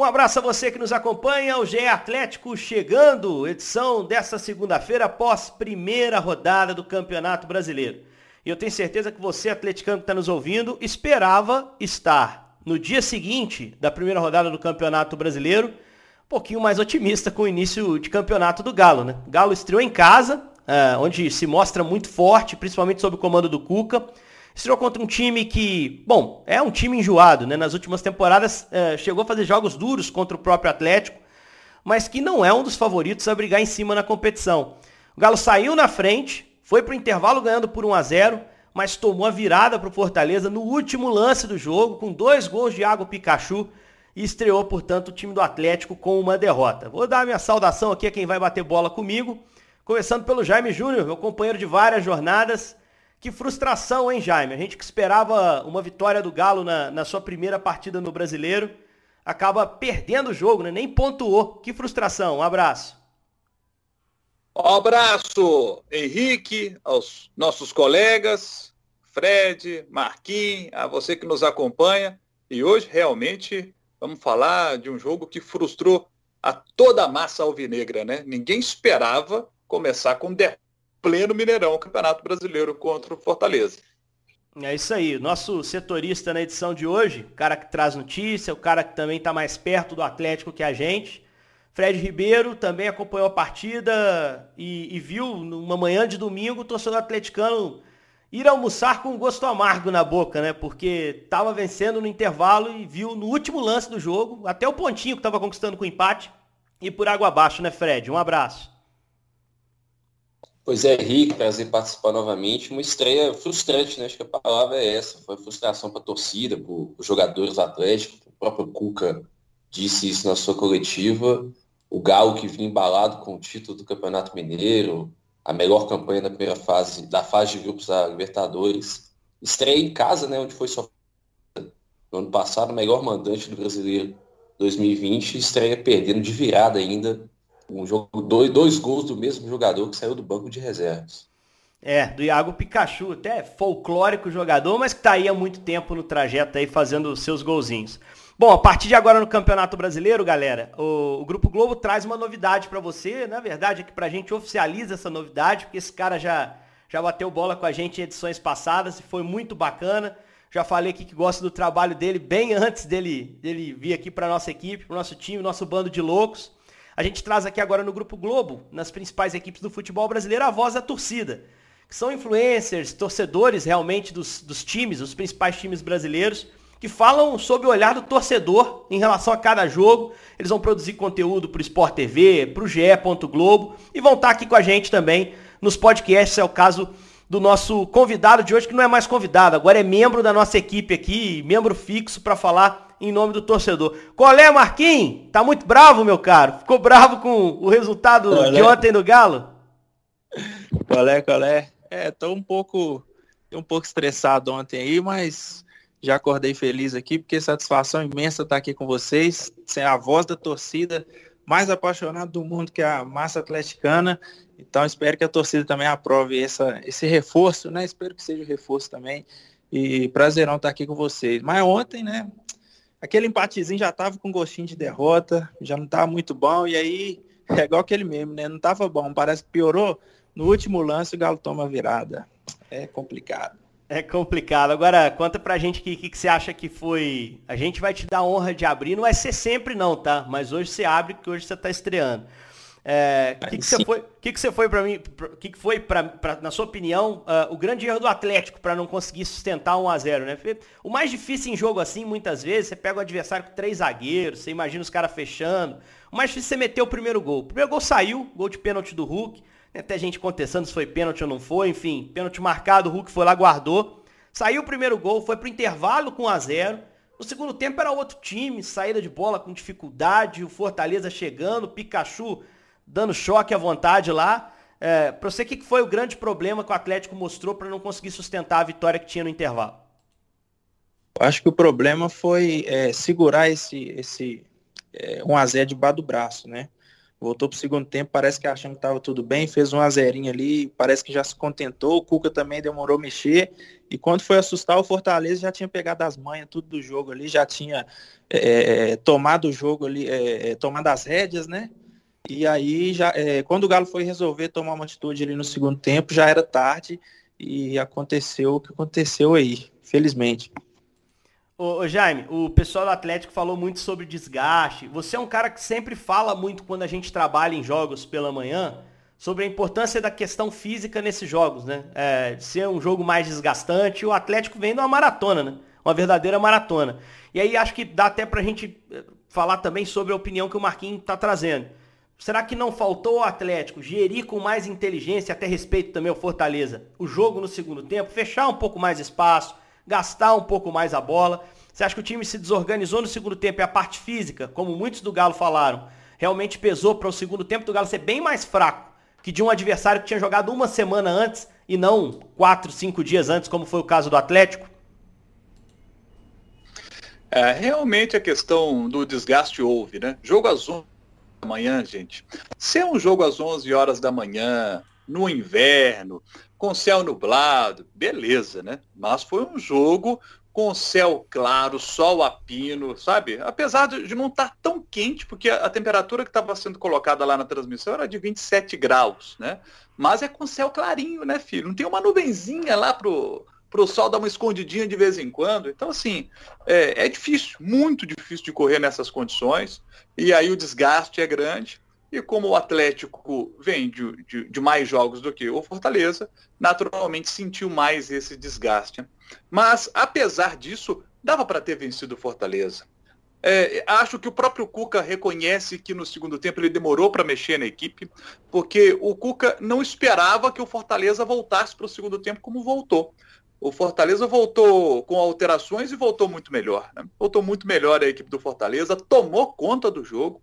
Um abraço a você que nos acompanha, o GE Atlético chegando, edição desta segunda-feira após primeira rodada do Campeonato Brasileiro. E eu tenho certeza que você, atleticano que está nos ouvindo, esperava estar no dia seguinte da primeira rodada do Campeonato Brasileiro, um pouquinho mais otimista com o início de campeonato do Galo, né? Galo estreou em casa, é, onde se mostra muito forte, principalmente sob o comando do Cuca. Estreou contra um time que, bom, é um time enjoado, né? Nas últimas temporadas é, chegou a fazer jogos duros contra o próprio Atlético, mas que não é um dos favoritos a brigar em cima na competição. O Galo saiu na frente, foi para o intervalo ganhando por 1 a 0 mas tomou a virada para o Fortaleza no último lance do jogo, com dois gols de Água Pikachu, e estreou, portanto, o time do Atlético com uma derrota. Vou dar minha saudação aqui a quem vai bater bola comigo, começando pelo Jaime Júnior, meu companheiro de várias jornadas. Que frustração, hein, Jaime? A gente que esperava uma vitória do Galo na, na sua primeira partida no Brasileiro, acaba perdendo o jogo, né? Nem pontuou. Que frustração. Um abraço. Um abraço, Henrique, aos nossos colegas, Fred, Marquinhos, a você que nos acompanha. E hoje, realmente, vamos falar de um jogo que frustrou a toda a massa alvinegra, né? Ninguém esperava começar com pleno Mineirão, Campeonato Brasileiro contra o Fortaleza. É isso aí. Nosso setorista na edição de hoje, cara que traz notícia, o cara que também está mais perto do Atlético que a gente. Fred Ribeiro também acompanhou a partida e, e viu numa manhã de domingo o torcedor atleticano ir almoçar com um gosto amargo na boca, né? Porque estava vencendo no intervalo e viu no último lance do jogo, até o pontinho que estava conquistando com o empate, e por água abaixo, né, Fred? Um abraço. Pois é, Henrique, prazer participar novamente. Uma estreia frustrante, né? Acho que a palavra é essa. Foi frustração para a torcida, para os jogadores atléticos. O próprio Cuca disse isso na sua coletiva. O Galo que vinha embalado com o título do Campeonato Mineiro, a melhor campanha da primeira fase, da fase de grupos da Libertadores. Estreia em casa, né? Onde foi só no ano passado, o melhor mandante do brasileiro 2020, estreia perdendo de virada ainda um jogo, dois, dois gols do mesmo jogador que saiu do banco de reservas. É, do Iago Pikachu, até folclórico jogador, mas que tá aí há muito tempo no trajeto aí fazendo seus golzinhos. Bom, a partir de agora no Campeonato Brasileiro, galera, o, o Grupo Globo traz uma novidade para você. Na verdade, é que pra gente oficializa essa novidade, porque esse cara já, já bateu bola com a gente em edições passadas e foi muito bacana. Já falei aqui que gosto do trabalho dele bem antes dele, dele vir aqui para nossa equipe, para nosso time, nosso bando de loucos. A gente traz aqui agora no Grupo Globo, nas principais equipes do futebol brasileiro, a voz da torcida, que são influencers, torcedores realmente dos, dos times, os principais times brasileiros, que falam sob o olhar do torcedor em relação a cada jogo. Eles vão produzir conteúdo para o Sport TV, para o GE. Globo e vão estar aqui com a gente também nos podcasts. É o caso do nosso convidado de hoje, que não é mais convidado, agora é membro da nossa equipe aqui, membro fixo para falar em nome do torcedor. Qual é, Marquinhos? Tá muito bravo, meu caro? Ficou bravo com o resultado de é? ontem do Galo? Qual é, qual é? É, tô um pouco, um pouco estressado ontem aí, mas já acordei feliz aqui, porque satisfação imensa estar aqui com vocês, sem a voz da torcida mais apaixonada do mundo que é a massa atleticana. Então espero que a torcida também aprove essa, esse reforço, né? Espero que seja o reforço também. E prazerão estar aqui com vocês. Mas ontem, né? Aquele empatezinho já tava com gostinho de derrota, já não tava muito bom, e aí é igual aquele mesmo, né? Não tava bom, parece que piorou. No último lance o Galo toma virada. É complicado. É complicado. Agora, conta pra gente o que, que, que, você acha que foi. A gente vai te dar a honra de abrir. Não vai ser sempre, não, tá? Mas hoje você abre, porque hoje você tá estreando. É, que, que você foi? Que que você foi para mim? Que que foi para na sua opinião uh, o grande erro do Atlético para não conseguir sustentar 1 a 0, né? O mais difícil em jogo assim, muitas vezes, você pega o adversário com três zagueiros, você imagina os caras fechando. O mais difícil é você meter o primeiro gol. O primeiro gol saiu, gol de pênalti do Hulk. Tem até gente contestando se foi pênalti ou não foi, enfim, pênalti marcado, o Hulk foi lá, guardou. Saiu o primeiro gol, foi pro intervalo com 1 a 0. No segundo tempo era outro time, saída de bola com dificuldade, o Fortaleza chegando, o Pikachu dando choque à vontade lá. É, para você, o que foi o grande problema que o Atlético mostrou para não conseguir sustentar a vitória que tinha no intervalo? Acho que o problema foi é, segurar esse, esse é, 1x0 debaixo do braço, né? Voltou pro segundo tempo, parece que achando que estava tudo bem, fez um azerinho ali, parece que já se contentou. O Cuca também demorou a mexer. E quando foi assustar, o Fortaleza já tinha pegado as manhas, tudo do jogo ali, já tinha é, tomado o jogo ali, é, tomado as rédeas, né? E aí, já, é, quando o Galo foi resolver tomar uma atitude ali no segundo tempo, já era tarde e aconteceu o que aconteceu aí, felizmente. Ô, ô, Jaime, o pessoal do Atlético falou muito sobre desgaste. Você é um cara que sempre fala muito quando a gente trabalha em jogos pela manhã sobre a importância da questão física nesses jogos, né? É, ser um jogo mais desgastante. O Atlético vem de uma maratona, né? Uma verdadeira maratona. E aí acho que dá até pra gente eh, falar também sobre a opinião que o Marquinhos tá trazendo. Será que não faltou o Atlético gerir com mais inteligência, até respeito também ao Fortaleza, o jogo no segundo tempo, fechar um pouco mais espaço, gastar um pouco mais a bola. Você acha que o time se desorganizou no segundo tempo e a parte física, como muitos do Galo falaram, realmente pesou para o segundo tempo do Galo ser bem mais fraco que de um adversário que tinha jogado uma semana antes e não quatro, cinco dias antes, como foi o caso do Atlético? É, realmente a questão do desgaste houve, né? Jogo às 11 da manhã, gente. Se é um jogo às 11 horas da manhã, no inverno, com céu nublado, beleza, né? Mas foi um jogo com céu claro, sol a pino, sabe? Apesar de não estar tá tão quente, porque a, temperatura que estava sendo colocada lá na transmissão era de 27 graus, né? Mas é com céu clarinho, né, filho? Não tem uma nuvenzinha lá pro, pro sol dar uma escondidinha de vez em quando. Então, assim, é, é difícil, muito difícil de correr nessas condições. E aí o desgaste é grande. E como o Atlético vem de, de, de, mais jogos do que o Fortaleza, naturalmente sentiu mais esse desgaste. Mas, apesar disso, dava para ter vencido o Fortaleza. É, acho que o próprio Cuca reconhece que no segundo tempo ele demorou para mexer na equipe, porque o Cuca não esperava que o Fortaleza voltasse para o segundo tempo como voltou. O Fortaleza voltou com alterações e voltou muito melhor. Né? Voltou muito melhor a equipe do Fortaleza, tomou conta do jogo,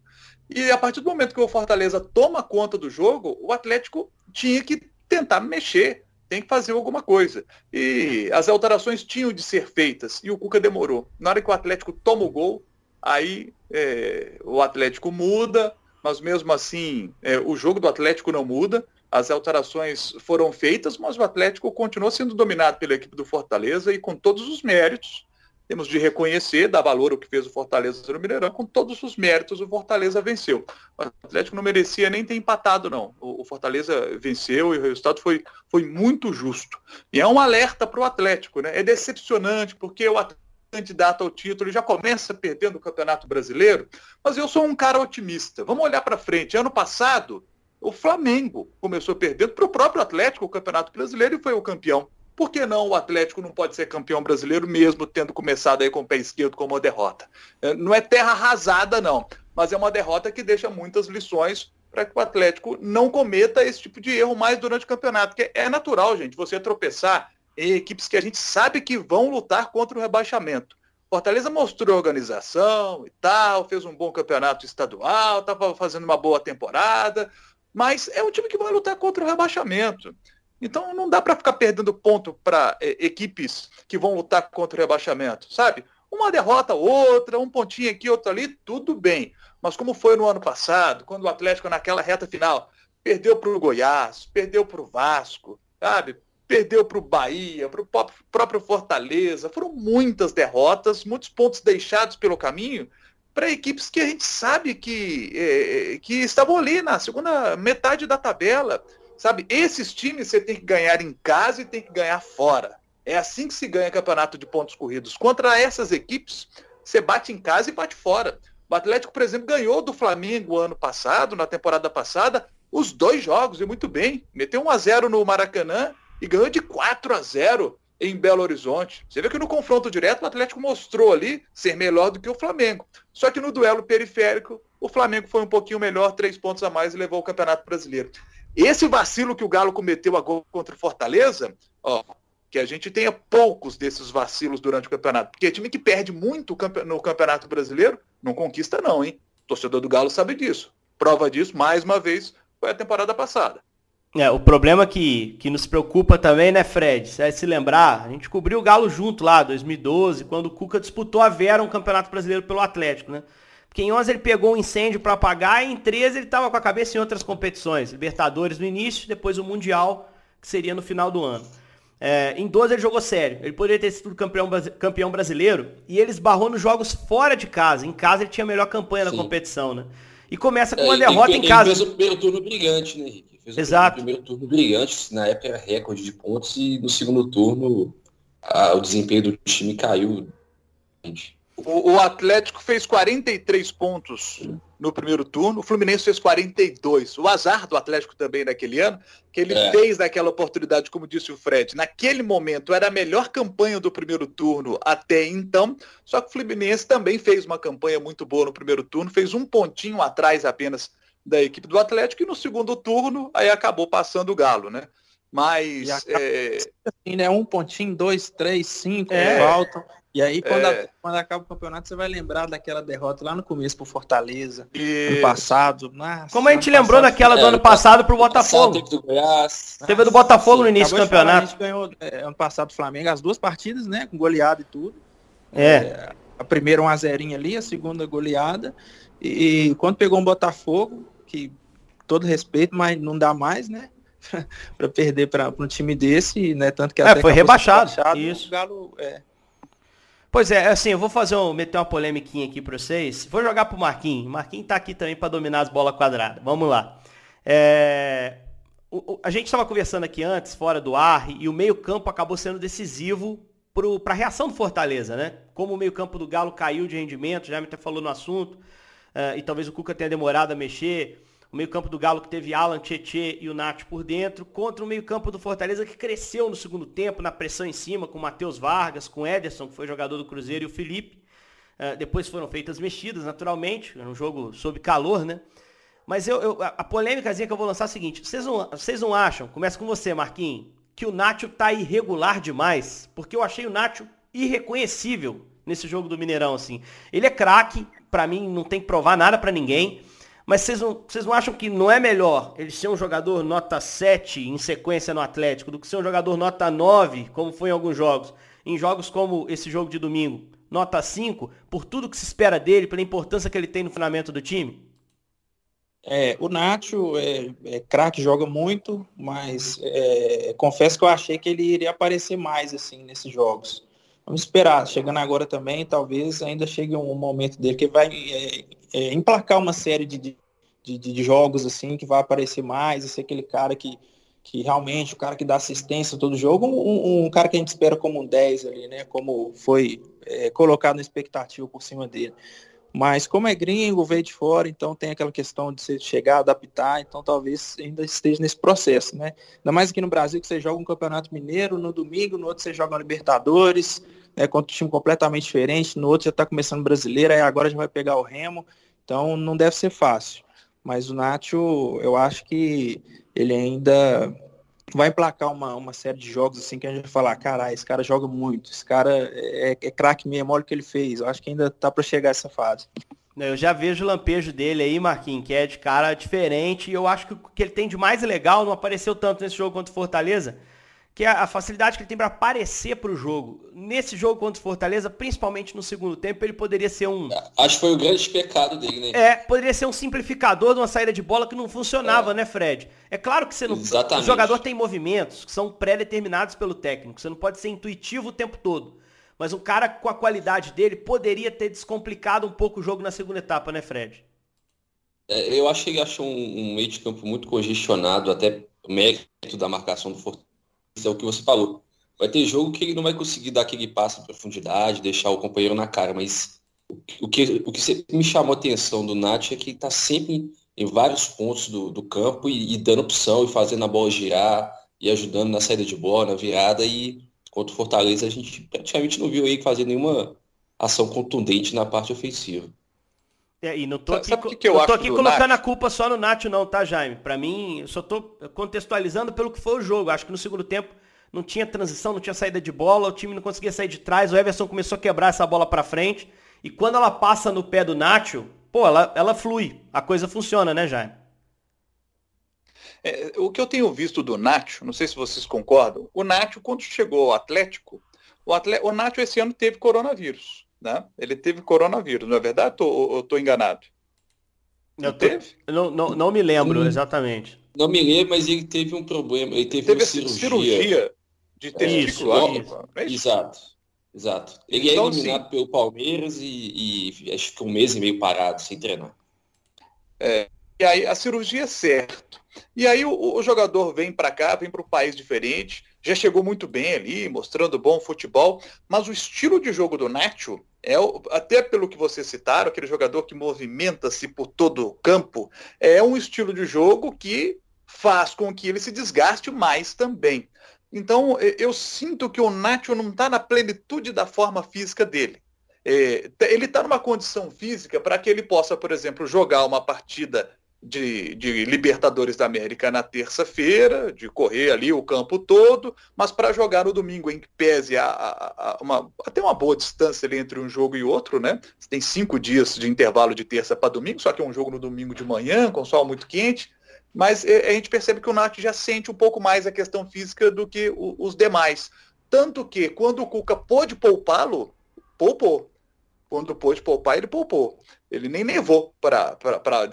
e a partir do momento que o Fortaleza toma conta do jogo, o Atlético tinha que tentar mexer, tem que fazer alguma coisa. E as alterações tinham de ser feitas e o Cuca demorou. Na hora que o Atlético toma o gol, aí é, o Atlético muda, mas mesmo assim é, o jogo do Atlético não muda. As alterações foram feitas, mas o Atlético continuou sendo dominado pela equipe do Fortaleza e com todos os méritos temos de reconhecer, dar valor ao que fez o Fortaleza no Mineirão, com todos os méritos o Fortaleza venceu. O Atlético não merecia nem ter empatado, não. O, Fortaleza venceu e o resultado foi, foi muito justo. E é um alerta para o Atlético, né? É decepcionante, porque o Atlético candidato ao título já começa perdendo o Campeonato Brasileiro, mas eu sou um cara otimista. Vamos olhar para frente. Ano passado, o Flamengo começou perdendo para o próprio Atlético o Campeonato Brasileiro e foi o campeão. Por que não o Atlético não pode ser campeão brasileiro mesmo tendo começado aí com o pé esquerdo com uma derrota? É, não é terra arrasada, não, mas é uma derrota que deixa muitas lições para que o Atlético não cometa esse tipo de erro mais durante o campeonato. Porque é natural, gente, você tropeçar em equipes que a gente sabe que vão lutar contra o rebaixamento. Fortaleza mostrou organização e tal, fez um bom campeonato estadual, estava fazendo uma boa temporada, mas é um time que vai lutar contra o rebaixamento. Então não dá para ficar perdendo ponto para é, equipes que vão lutar contra o rebaixamento, sabe? Uma derrota, outra, um pontinho aqui, outro ali, tudo bem. Mas como foi no ano passado, quando o Atlético naquela reta final perdeu para o Goiás, perdeu para o Vasco, sabe? Perdeu para o Bahia, para o próprio Fortaleza. Foram muitas derrotas, muitos pontos deixados pelo caminho para equipes que a gente sabe que, é, que estavam ali na segunda metade da tabela Sabe, esses times você tem que ganhar em casa e tem que ganhar fora. É assim que se ganha campeonato de pontos corridos. Contra essas equipes, você bate em casa e bate fora. O Atlético, por exemplo, ganhou do Flamengo ano passado, na temporada passada, os dois jogos, e muito bem. Meteu 1 a 0 no Maracanã e ganhou de 4 a 0 em Belo Horizonte. Você vê que no confronto direto o Atlético mostrou ali ser melhor do que o Flamengo. Só que no duelo periférico, o Flamengo foi um pouquinho melhor, três pontos a mais e levou o Campeonato Brasileiro. Esse vacilo que o Galo cometeu agora contra o Fortaleza, ó, que a gente tenha poucos desses vacilos durante o campeonato. Porque time que perde muito no Campeonato Brasileiro não conquista não, hein? O torcedor do Galo sabe disso. Prova disso, mais uma vez, foi a temporada passada. É, o problema que, que nos preocupa também, né, Fred? Se é se lembrar, a gente cobriu o Galo junto lá, 2012, quando o Cuca disputou a Vera um Campeonato Brasileiro pelo Atlético, né? Porque em 11 ele pegou um incêndio para apagar e em 13 ele estava com a cabeça em outras competições. Libertadores no início, depois o Mundial, que seria no final do ano. É, em 12 ele jogou sério. Ele poderia ter sido campeão, campeão brasileiro e ele esbarrou nos jogos fora de casa. Em casa ele tinha a melhor campanha Sim. da competição, né? E começa com uma é, derrota ele, em casa. Ele fez o primeiro turno brilhante, né, Henrique? Fez Exato. Primeiro turno brilhante, na época era recorde de pontos e no segundo turno a, o desempenho do time caiu. O, o, Atlético fez 43 pontos no primeiro turno, o Fluminense fez 42. O azar do Atlético também naquele ano, que ele é. fez naquela oportunidade, como disse o Fred, naquele momento era a melhor campanha do primeiro turno até então, só que o Fluminense também fez uma campanha muito boa no primeiro turno, fez um pontinho atrás apenas da equipe do Atlético e no segundo turno aí acabou passando o Galo, né? Mas. É... Assim, né? Um pontinho, dois, três, cinco, é. faltam. E aí, quando, é... a, quando, acaba o campeonato, você vai lembrar daquela derrota lá no começo pro Fortaleza, ano passado. Nossa, Como a gente lembrou passado, daquela do ano passado pro Botafogo. Teve do Goiás. Teve do Botafogo no início do campeonato. a gente ganhou é, ano passado o Flamengo, as duas partidas, né? Com goleada e tudo. É. é a primeira um a zerinho ali, a segunda goleada. E, e quando pegou um Botafogo, que todo respeito, mas não dá mais, né? para perder para um time desse, né? Tanto que é, até foi rebaixado. rebaixado. Isso. Galo, é. Pois é, assim, eu vou fazer um, meter uma polêmica aqui para vocês. Vou jogar pro Marquinhos. Marquinhos tá aqui também para dominar as bolas quadradas. Vamos lá. É, o, o, a gente estava conversando aqui antes, fora do ar, e o meio-campo acabou sendo decisivo para a reação do Fortaleza, né? Como o meio-campo do Galo caiu de rendimento, já me até falou no assunto, e talvez o Cuca tenha demorado a mexer o meio-campo do Galo que teve Alan, Tietê e o Nath por dentro, contra o meio-campo do Fortaleza que cresceu no segundo tempo, na pressão em cima, com o Matheus Vargas, com o Ederson, que foi jogador do Cruzeiro, e o Felipe. Uh, depois foram feitas mexidas, naturalmente, era um jogo sob calor, né? Mas eu, eu, a polêmicazinha que eu vou lançar é a seguinte, vocês não, vocês não acham, começa com você, Marquinhos, que o Nacho tá irregular demais? Porque eu achei o Nacho irreconhecível nesse jogo do Mineirão, assim. Ele é craque, para mim não tem que provar nada para ninguém, mas vocês não, vocês não acham que não é melhor ele ser um jogador nota 7 em sequência no Atlético do que ser um jogador nota 9, como foi em alguns jogos? Em jogos como esse jogo de domingo, nota 5, por tudo que se espera dele, pela importância que ele tem no fundamento do time? É, o Nacho é, é craque, joga muito, mas é, confesso que eu achei que ele iria aparecer mais assim nesses jogos. Vamos esperar, chegando agora também, talvez ainda chegue um momento dele que vai é, é, emplacar uma série de, de, de, jogos assim que vai aparecer mais, e ser aquele cara que, que realmente, o cara que dá assistência todo jogo, um, um cara que a gente espera como um 10 ali, né? Como foi é, colocado na expectativa por cima dele. Mas como é gringo, veio de fora, então tem aquela questão de você chegar, adaptar, então talvez ainda esteja nesse processo, né? Ainda mais aqui no Brasil que você joga um campeonato mineiro, no domingo, no outro você joga Libertadores, né, contra um time completamente diferente, no outro já está começando brasileiro, aí agora já vai pegar o Remo, então não deve ser fácil. Mas o Nacho, eu acho que ele ainda vai emplacar uma, uma série de jogos assim que a gente vai falar, caralho, esse cara joga muito, esse cara é, é craque mesmo, olha o que ele fez. Eu acho que ainda tá para chegar essa fase. Eu já vejo o lampejo dele aí, Marquinhos, que é de cara diferente. E eu acho que o que ele tem de mais legal não apareceu tanto nesse jogo contra o Fortaleza que é a facilidade que ele tem para aparecer para o jogo. Nesse jogo contra o Fortaleza, principalmente no segundo tempo, ele poderia ser um. Acho que foi o grande pecado dele, né? É, poderia ser um simplificador de uma saída de bola que não funcionava, é. né, Fred? É claro que você não. Exatamente. O jogador tem movimentos que são pré-determinados pelo técnico. Você não pode ser intuitivo o tempo todo. Mas um cara com a qualidade dele poderia ter descomplicado um pouco o jogo na segunda etapa, né, Fred? É, eu achei que achou um, um meio de campo muito congestionado, até mérito da marcação do Fortaleza é o que você falou. Vai ter jogo que ele não vai conseguir dar aquele passo em profundidade, deixar o companheiro na cara, mas o que, o que me chamou a atenção do Nath é que ele está sempre em vários pontos do, do campo e, e, dando opção e fazendo a bola girar e ajudando na saída de bola, na virada e contra o Fortaleza a gente praticamente não viu ele fazer nenhuma ação contundente na parte ofensiva. É, e não tô aqui, Sabe que que eu não tô aqui colocando Nath? a culpa só no Nath não, tá, Jaime? Para mim, eu só tô contextualizando pelo que foi o jogo. Acho que no segundo tempo não tinha transição, não tinha saída de bola, o time não conseguia sair de trás, o Everson começou a quebrar essa bola para frente. E quando ela passa no pé do Nacho, pô, ela, ela flui. A coisa funciona, né, Jaime? É, o que eu tenho visto do Nacho, não sei se vocês concordam, o Nacho, quando chegou ao Atlético, o, Atlético, o Nacho esse ano teve coronavírus. Né? Ele teve coronavírus, não é verdade? Ou estou enganado? Não, tô, teve? Não, não, não me lembro hum, exatamente. Não me lembro, mas ele teve um problema. Ele teve, teve uma cirurgia. cirurgia de testículo. Isso, isso. É Exato. Exato. Ele é então, é eliminado sim. pelo Palmeiras e, e acho que um mês e meio parado sem treinar. É, e aí a cirurgia é certo. E aí o, o jogador vem para cá, vem para um país diferente, já chegou muito bem ali, mostrando bom futebol, mas o estilo de jogo do Nacho é até pelo que vocês citaram, aquele jogador que movimenta-se por todo o campo, é um estilo de jogo que faz com que ele se desgaste mais também. Então, eu sinto que o Nacho não está na plenitude da forma física dele. É, ele está numa condição física para que ele possa, por exemplo, jogar uma partida de, de Libertadores da América na terça-feira, de correr ali o campo todo, mas para jogar no domingo, em que pese a, a, a uma, até uma boa distância entre um jogo e outro, né? Você tem cinco dias de intervalo de terça para domingo, só que é um jogo no domingo de manhã, com sol muito quente. Mas é, a gente percebe que o Nath já sente um pouco mais a questão física do que o, os demais. Tanto que quando o Cuca pôde poupá-lo, poupou. Quando pôde poupar, ele poupou. Ele nem levou para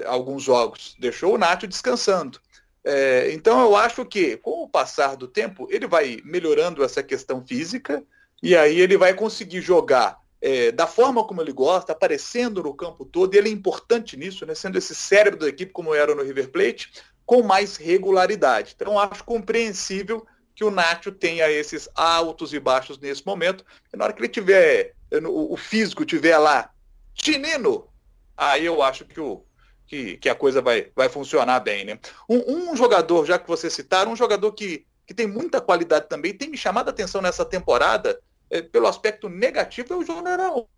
alguns jogos, deixou o Nath descansando. É, então eu acho que, com o passar do tempo, ele vai melhorando essa questão física e aí ele vai conseguir jogar é, da forma como ele gosta, aparecendo no campo todo, e ele é importante nisso, né, sendo esse cérebro da equipe como era no River Plate, com mais regularidade. Então, acho compreensível que o Nacho tenha esses altos e baixos nesse momento. E na hora que ele tiver, o físico tiver lá, chinino, aí eu acho que, o, que, que a coisa vai, vai funcionar bem. Né? Um, um, jogador, já que você citaram, um jogador que, que tem muita qualidade também, tem me chamado a atenção nessa temporada, é, pelo aspecto negativo, é o Júnior Alonso.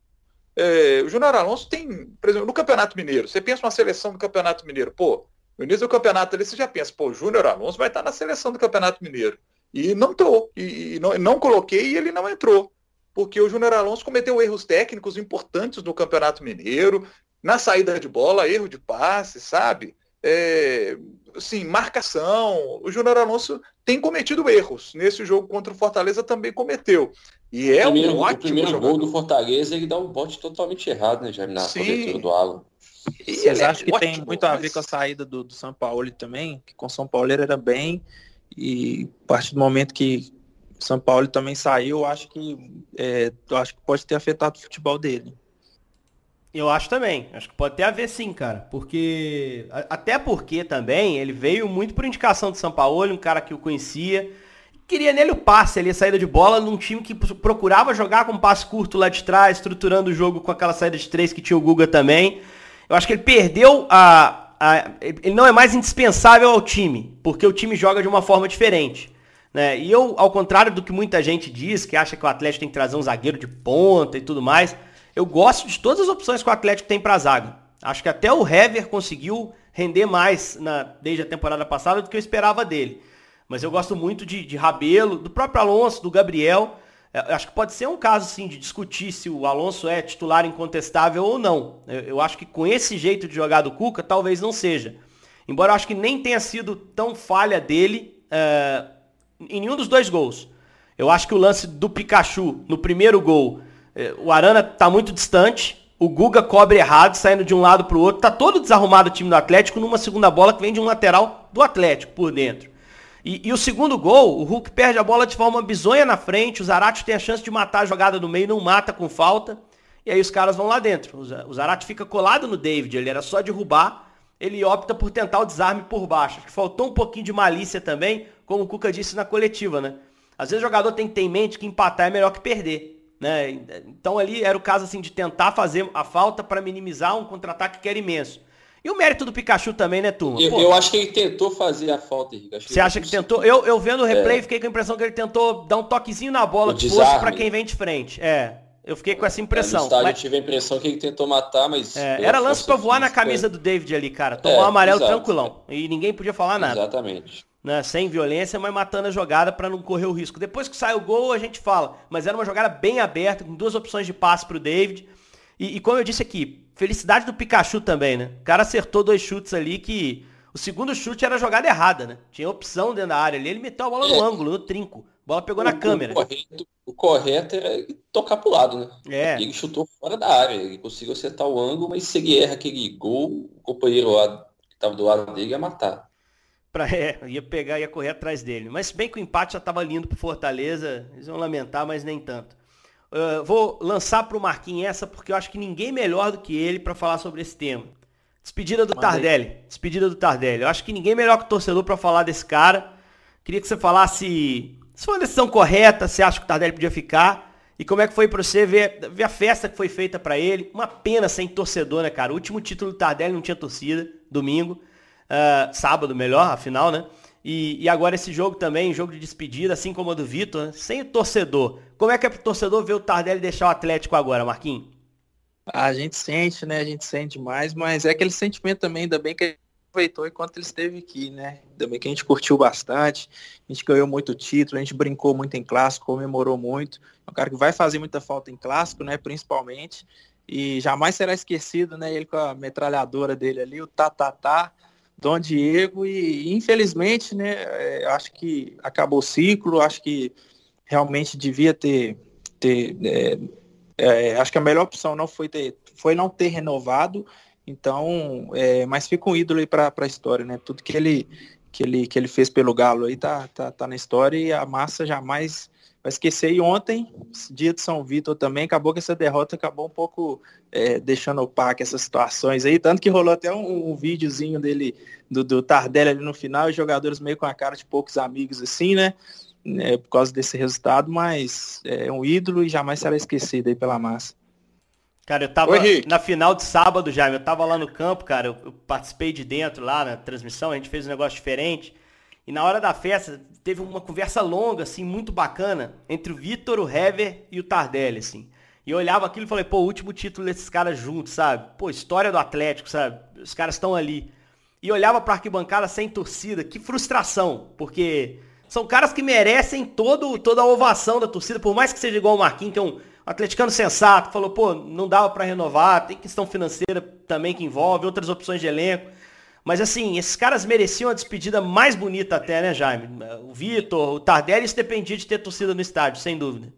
É, o Júnior Alonso tem, por exemplo, no Campeonato Mineiro, você pensa uma seleção do Campeonato Mineiro, pô, no início do campeonato ali você já pensa, pô, o Júnior Alonso vai estar na seleção do Campeonato Mineiro. E não estou. E, e não, não coloquei e ele não entrou. Porque o Júnior Alonso cometeu erros técnicos importantes no Campeonato Mineiro, na saída de bola, erro de passe, sabe? É, assim, marcação. O Júnior Alonso tem cometido erros. Nesse jogo contra o Fortaleza também cometeu. E é primeiro, um ótimo O primeiro jogador. gol do Fortaleza, ele dá um bote totalmente errado, né, Jair, na Sim. cobertura do Alan. Vocês acham que tem muito a ver com a saída do, do São Paulo também? Que com o São Paulo era bem, e a partir do momento que São Paulo também saiu, eu acho que, é, eu acho que pode ter afetado o futebol dele. Eu acho também. Acho que pode ter a ver sim, cara. Porque. Até porque também ele veio muito por indicação de São Paulo, um cara que o conhecia. Queria nele o passe ali, a saída de bola, num time que procurava jogar com um passe curto lá de trás, estruturando o jogo com aquela saída de três que tinha o Guga também. Eu acho que ele perdeu a, a, Ele não é mais indispensável ao time, porque o time joga de uma forma diferente. Né? E eu, ao contrário do que muita gente diz, que acha que o Atlético tem que trazer um zagueiro de ponta e tudo mais, eu gosto de todas as opções que o Atlético tem para zaga. Acho que até o Hever conseguiu render mais na, desde a temporada passada do que eu esperava dele. Mas eu gosto muito de, de Rabelo, do próprio Alonso, do Gabriel. É, acho que pode ser um caso, sim, de discutir se o Alonso é titular incontestável ou não. Eu, eu, acho que com esse jeito de jogar do Cuca, talvez não seja. Embora eu acho que nem tenha sido tão falha dele é, em nenhum dos dois gols. Eu acho que o lance do Pikachu no primeiro gol, o Arana está muito distante, o Guga cobre errado, saindo de um lado para o outro. Tá todo desarrumado o time do Atlético numa segunda bola que vem de um lateral do Atlético por dentro. E, e, o segundo gol, o Hulk perde a bola de forma bizonha na frente, o Zarate tem a chance de matar a jogada no meio, não mata com falta, e aí os caras vão lá dentro. O Zarate fica colado no David, ele era só derrubar, ele opta por tentar o desarme por baixo. Acho que faltou um pouquinho de malícia também, como o Cuca disse na coletiva, né? Às vezes o jogador tem que ter em mente que empatar é melhor que perder. Né? Então ali era o caso assim de tentar fazer a falta para minimizar um contra-ataque que era imenso. E o mérito do Pikachu também, né, turma? Eu, eu acho que ele tentou fazer a falta, Henrique. Você acha que tentou? Eu, eu vendo o replay, é. fiquei com a impressão que ele tentou dar um toquezinho na bola que fosse para quem vem de frente. É. Eu fiquei com essa impressão. É, no estádio mas... eu tive a impressão que ele tentou matar, mas. É, era lance pra voar na camisa do David ali, cara. Tomou é, um amarelo exato, tranquilão. E ninguém podia falar nada. Exatamente. Né, sem violência, mas matando a jogada para não correr o risco. Depois que sai o gol, a gente fala. Mas era uma jogada bem aberta, com duas opções de passe pro David. E, e como eu disse aqui, Felicidade do Pikachu também, né? O cara acertou dois chutes ali que. O segundo chute era jogada errada, né? Tinha opção dentro da área ali. Ele meteu a bola no ângulo, no trinco. bola pegou na câmera. O correto, o correto era tocar pro lado, né? É. Ele chutou fora da área. Ele conseguiu acertar o ângulo, mas se ele erra aquele gol, o companheiro lá que estava do lado dele ia matar. Pra, é, ia pegar, ia correr atrás dele. Mas bem que o empate já estava lindo pro Fortaleza. Eles vão lamentar, mas nem tanto. Uh, vou lançar pro Marquinhos essa, porque eu acho que ninguém melhor do que ele para falar sobre esse tema. Despedida do. Tardelli. Despedida do Tardelli. Eu acho que ninguém melhor que o torcedor para falar desse cara. Queria que você falasse se foi uma decisão correta, se acha que o Tardelli podia ficar. E como é que foi pra você ver, ver a festa que foi feita para ele. Uma pena sem torcedor, né, cara? O último título do Tardelli não tinha torcida, domingo. Uh, sábado, melhor, afinal, né? E, e, agora esse jogo também, jogo de despedida, assim como o do Vitor, né? sem o torcedor. Como é que é pro torcedor ver o Tardelli deixar o Atlético agora, Marquinhos? A gente sente, né? A gente sente mais, mas é aquele sentimento também, ainda bem que aproveitou enquanto ele esteve aqui, né? Ainda bem que a gente curtiu bastante, a gente ganhou muito título, a gente brincou muito em clássico, comemorou muito. É um cara que vai fazer muita falta em clássico, né? Principalmente. E jamais será esquecido, né? Ele com a metralhadora dele ali, o tá, tá, tá. Dom Diego e infelizmente, né, é, acho que acabou o ciclo, acho que realmente devia ter, ter é, é, acho que a melhor opção não foi ter, foi não ter renovado, então, é, mas fica um ídolo aí para a história, né, tudo que ele, que ele, que ele fez pelo Galo aí tá, tá, tá na história e a massa jamais vai esquecer. E ontem, dia de São Vitor também, acabou que essa derrota acabou um pouco é, deixando opaca essas situações aí. Tanto que rolou até um, um videozinho dele, do, do Tardelli ali no final, os jogadores meio com a cara de poucos amigos assim, né? É, por causa desse resultado, mas é um ídolo e jamais será esquecido aí pela massa. Cara, eu tava Oi, na final de sábado, Jaime, eu tava lá no campo, cara, eu, eu participei de dentro lá na transmissão, a gente fez um negócio diferente. E na hora da festa, teve uma conversa longa, assim, muito bacana, entre o Vitor, o Hever e o Tardelli, assim. E eu olhava aquilo e falei, pô, último título desses caras juntos, sabe? Pô, história do Atlético, sabe? Os caras estão ali. E olhava pra arquibancada sem torcida, que frustração, porque são caras que merecem todo, toda a ovação da torcida, por mais que seja igual o Marquinhos, que é um atleticano sensato, que falou, pô, não dava para renovar, tem questão financeira também que envolve, outras opções de elenco. Mas assim, esses caras mereciam a despedida mais bonita até, né, Jaime? O Vitor, o Tardelli, isso dependia de ter torcida no estádio, sem dúvida.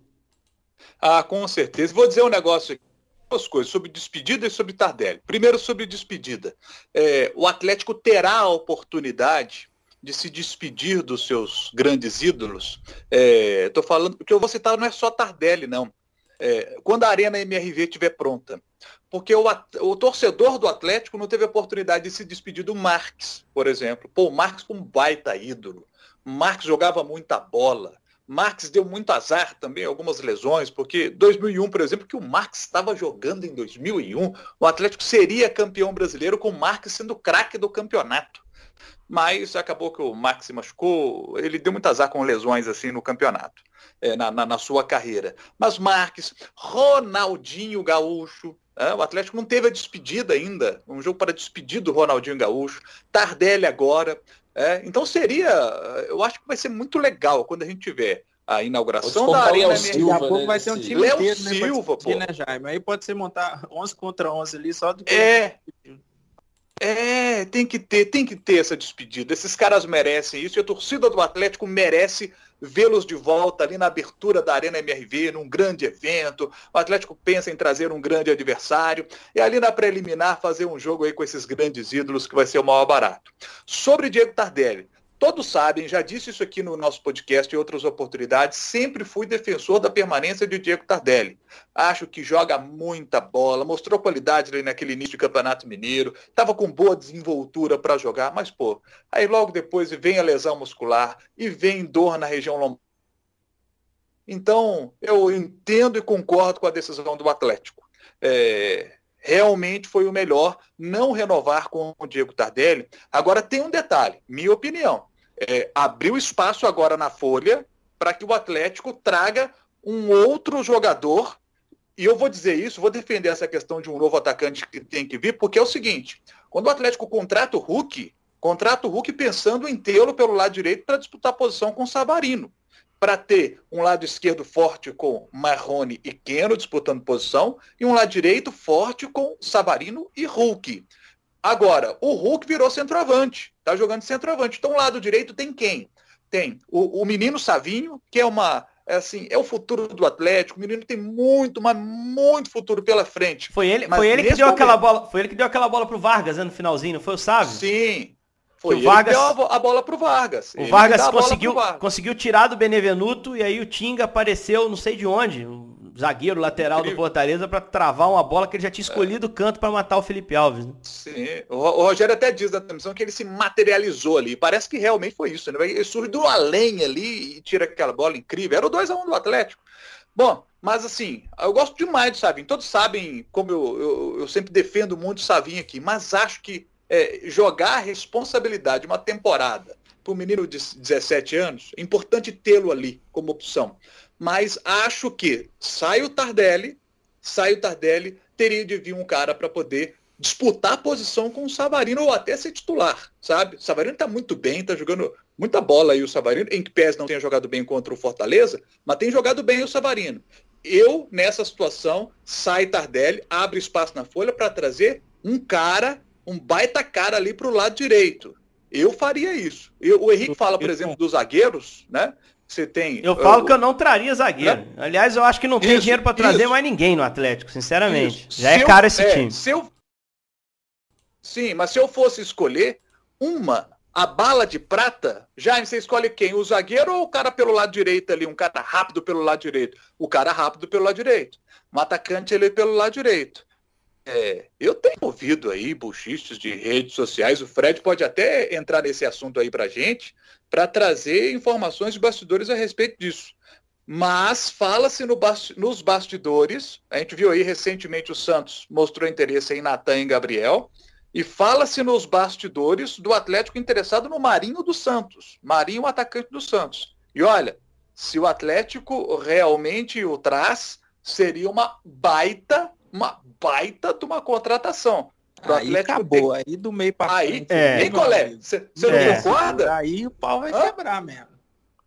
Ah, com certeza. Vou dizer um negócio aqui. Duas coisas, sobre despedida e sobre Tardelli. Primeiro, sobre despedida. É, o Atlético terá a oportunidade de se despedir dos seus grandes ídolos. Estou é, falando, porque eu vou citar não é só Tardelli, não. É, quando a Arena MRV estiver pronta porque o, o, torcedor do Atlético não teve a oportunidade de se despedir do Marques, por exemplo. Pô, o foi um baita ídolo. Marques jogava muita bola. Marques deu muito azar também, algumas lesões, porque 2001, por exemplo, que o Marques estava jogando em 2001, o Atlético seria campeão brasileiro com o Marques sendo craque do campeonato. Mas acabou que o Marques se machucou, ele deu muito azar com lesões assim no campeonato, é, na, na, na sua carreira. Mas Marques, Ronaldinho Gaúcho, é, o Atlético não teve a despedida ainda, um jogo para despedir do Ronaldinho Gaúcho, Tardelli agora. É, então seria, eu acho que vai ser muito legal quando a gente tiver a inauguração da Arena Silva, Daqui a pouco né, vai ser um time Léo inteiro, né, Silva, pô. né, Jaime? Aí pode ser montar 11 contra 11 ali só do que... É, é, tem que ter, tem que ter essa despedida. Esses caras merecem isso e a torcida do Atlético merece vê-los de volta ali na abertura da Arena MRV, num grande evento. O Atlético pensa em trazer um grande adversário e ali na preliminar fazer um jogo aí com esses grandes ídolos que vai ser o maior barato. Sobre Diego Tardelli, Todos sabem, já disse isso aqui no nosso podcast e outras oportunidades, sempre fui defensor da permanência de Diego Tardelli. Acho que joga muita bola, mostrou qualidade ali naquele início de Campeonato Mineiro, estava com boa desenvoltura para jogar, mas pô, aí logo depois vem a lesão muscular e vem dor na região lombar. Então, eu entendo e concordo com a decisão do Atlético. É, realmente foi o melhor não renovar com o Diego Tardelli. Agora tem um detalhe, minha opinião. É, abriu espaço agora na folha para que o Atlético traga um outro jogador. E eu vou dizer isso, vou defender essa questão de um novo atacante que tem que vir, porque é o seguinte: quando o Atlético contrata o Hulk, contrata o Hulk pensando em tê-lo pelo lado direito para disputar posição com o Savarino para ter um lado esquerdo forte com Marrone e Keno disputando posição e um lado direito forte com Savarino e Hulk. Agora, o Hulk virou centroavante, está jogando centroavante. Então, o lado direito tem quem? tem. O, o menino Savinho, que é uma é assim, é o futuro do Atlético. O menino tem muito, mas muito futuro pela frente. Foi ele, foi ele que deu momento, aquela bola, foi ele que deu aquela bola pro Vargas né, no finalzinho, não foi o Sávio? Sim. Foi o Vargas deu a, a bola pro Vargas. O Vargas conseguiu, Vargas. conseguiu tirar do Benevenuto e aí o Tinga apareceu, não sei de onde, zagueiro lateral Incrível. do Fortaleza para travar uma bola que ele já tinha escolhido o canto para matar o Felipe Alves. Né? Sim, o, Rogério até diz na transmissão que ele se materializou ali. Parece que realmente foi isso. Né? Ele surge do além ali e tira aquela bola incrível. Era o 2x1 do Atlético. Bom, mas assim, eu gosto demais do Savinho. Todos sabem como eu, eu, eu sempre defendo muito o Savinho aqui, mas acho que é, jogar a responsabilidade uma temporada para um menino de 17 anos, é importante tê-lo ali como opção mas acho que sai o Tardelli, sai o Tardelli, teria de vir um cara para poder disputar a posição com o Savarino ou até ser titular, sabe? O Savarino está muito bem, está jogando muita bola aí o Savarino, em que pés não tenha jogado bem contra o Fortaleza, mas tem jogado bem o Savarino. Eu, nessa situação, sai Tardelli, abre espaço na folha para trazer um cara, um baita cara ali para o lado direito. Eu faria isso. Eu, o Henrique fala, por exemplo, dos zagueiros, né? Você tem. Eu falo uh, que eu não traria zagueiro. Né? Aliás, eu acho que não tem isso, dinheiro para trazer isso. mais ninguém no Atlético, sinceramente. Isso. Já se é caro esse é, time. Se eu... Sim, mas se eu fosse escolher uma, a bala de prata, já você escolhe quem? O zagueiro ou o cara pelo lado direito ali? Um cara rápido pelo lado direito? O cara rápido pelo lado direito. Um atacante ele pelo lado direito. É, eu tenho ouvido aí buchiches de redes sociais, o Fred pode até entrar nesse assunto aí pra gente, para trazer informações de bastidores a respeito disso. Mas fala-se no basti nos bastidores, a gente viu aí recentemente o Santos mostrou interesse em Natan e Gabriel, e fala-se nos bastidores do Atlético interessado no Marinho do Santos. Marinho, atacante do Santos. E olha, se o Atlético realmente o traz, seria uma baita, uma baita de uma contratação. Do aí Atlético acabou, aí do meio para Aí, é. Nicolé, você não é. concorda? Aí o pau vai Hã? quebrar mesmo.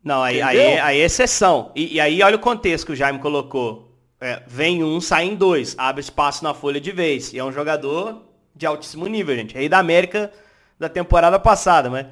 Não, aí, aí, aí é exceção. E, e, aí olha o contexto que o Jaime colocou. É, vem um, sai dois, abre espaço na folha de vez. E é um jogador de altíssimo nível, gente. Aí da América da temporada passada, mas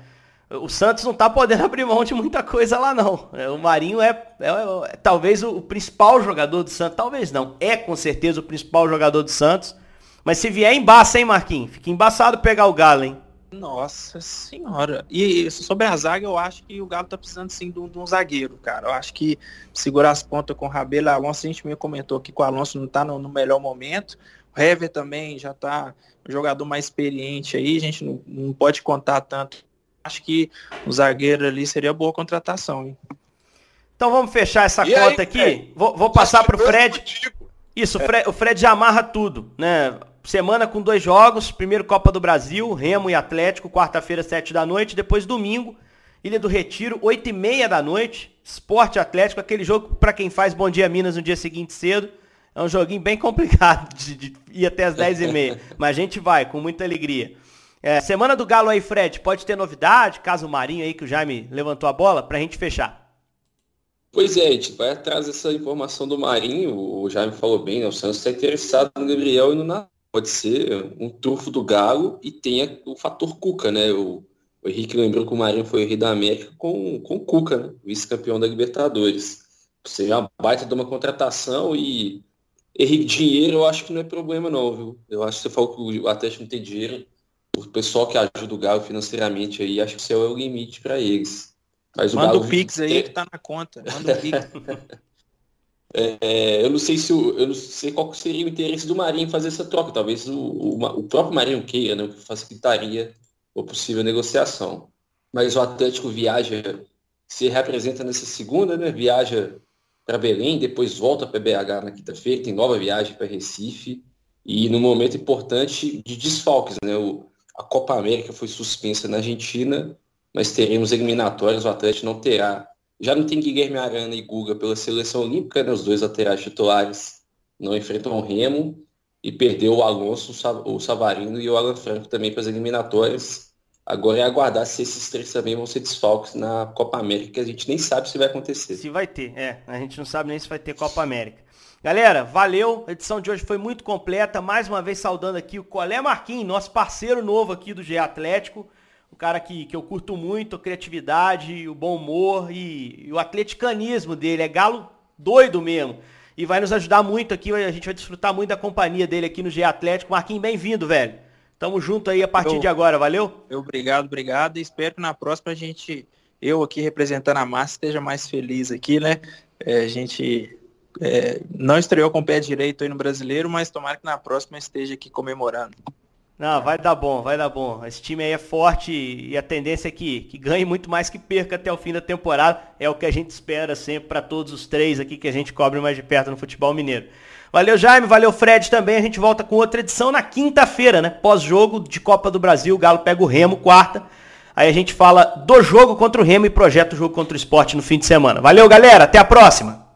o Santos não tá podendo abrir mão de muita coisa lá, não. É, o Marinho é, é, é talvez o, principal jogador do Santos. Talvez não. É com certeza o principal jogador do Santos. Mas se vier embaça, hein, Marquinhos? Fica embaçado pegar o Galo, hein? Nossa senhora. E sobre a zaga, eu acho que o Galo tá precisando sim de um, de um zagueiro, cara. Eu acho que segurar as pontas com o Rabelo, Alonso, a gente me comentou que o Alonso não tá no, no, melhor momento. O Hever também já tá um jogador mais experiente aí, a gente não, não pode contar tanto. Acho que o zagueiro ali seria boa contratação, hein? Então vamos fechar essa e conta aí, aqui. Vou, vou passar pro Fred. Isso, o Fred, o Fred já amarra tudo, né? Semana com dois jogos, primeiro Copa do Brasil, Remo e Atlético, quarta-feira, sete da noite, depois domingo, Ilha do Retiro, oito e meia da noite, Esporte Atlético, aquele jogo para quem faz Bom Dia Minas no dia seguinte cedo, é um joguinho bem complicado de, de ir até as dez e meia, mas a gente vai com muita alegria. É, semana do Galo aí, Fred, pode ter novidade, caso Marinho aí que o Jaime levantou a bola, pra gente fechar. Pois é, a gente vai atrás dessa informação do Marinho, o Jaime falou bem, né? o Santos está interessado no Gabriel e no Natal pode ser um trufo do Galo e tenha o fator Cuca, né? O, o Henrique lembrou que o Marinho foi o rei da América com, com o Cuca, né? vice-campeão da Libertadores. Ou seja, uma baita de uma contratação e Henrique, dinheiro eu acho que não é problema não, viu? Eu acho que você falou que o Atlético não tem dinheiro. O pessoal que ajuda o Galo financeiramente aí, acho que isso é o limite para eles. Mas Manda o, Galo... o Pix aí que tá na conta. Manda o Pix. É, eu não sei se o, eu não sei qual seria o interesse do Marinho em fazer essa troca. Talvez o, o, o próprio Marinho queira, né, que facilitaria a possível negociação. Mas o Atlético viaja, se representa nessa segunda, né? Viaja para Belém, depois volta para BH na quinta-feira, tem nova viagem para Recife e no momento importante de desfalques, né? O, a Copa América foi suspensa na Argentina, mas teremos eliminatórias, o Atlético não terá já não tem Guilherme Arana e Guga pela seleção olímpica, né? os dois laterais titulares não enfrentam o Remo e perdeu o Alonso, o Savarino e o Alan Franco também para as eliminatórias. Agora é aguardar se esses três também vão ser desfalques na Copa América, que a gente nem sabe se vai acontecer. Se vai ter, é. A gente não sabe nem se vai ter Copa América. Galera, valeu. A edição de hoje foi muito completa. Mais uma vez saudando aqui o Colé Marquinhos, nosso parceiro novo aqui do GE Atlético. Um cara que, que eu curto muito, a criatividade, o bom humor e, e o atleticanismo dele. É galo doido mesmo. E vai nos ajudar muito aqui, a gente vai desfrutar muito da companhia dele aqui no G Atlético. Marquinhos, bem-vindo, velho. Tamo junto aí a partir eu, de agora, valeu? Obrigado, obrigado. E espero que na próxima a gente, eu aqui representando a massa, esteja mais feliz aqui, né? É, a gente é, não estreou com o pé direito aí no brasileiro, mas tomara que na próxima esteja aqui comemorando. Não, vai dar bom, vai dar bom. Esse time aí é forte e a tendência é que, que ganhe muito mais que perca até o fim da temporada. É o que a gente espera sempre para todos os três aqui que a gente cobre mais de perto no futebol mineiro. Valeu, Jaime, valeu, Fred também. A gente volta com outra edição na quinta-feira, né? Pós-jogo de Copa do Brasil, o Galo pega o Remo, quarta. Aí a gente fala do jogo contra o Remo e projeta o jogo contra o esporte no fim de semana. Valeu, galera, até a próxima!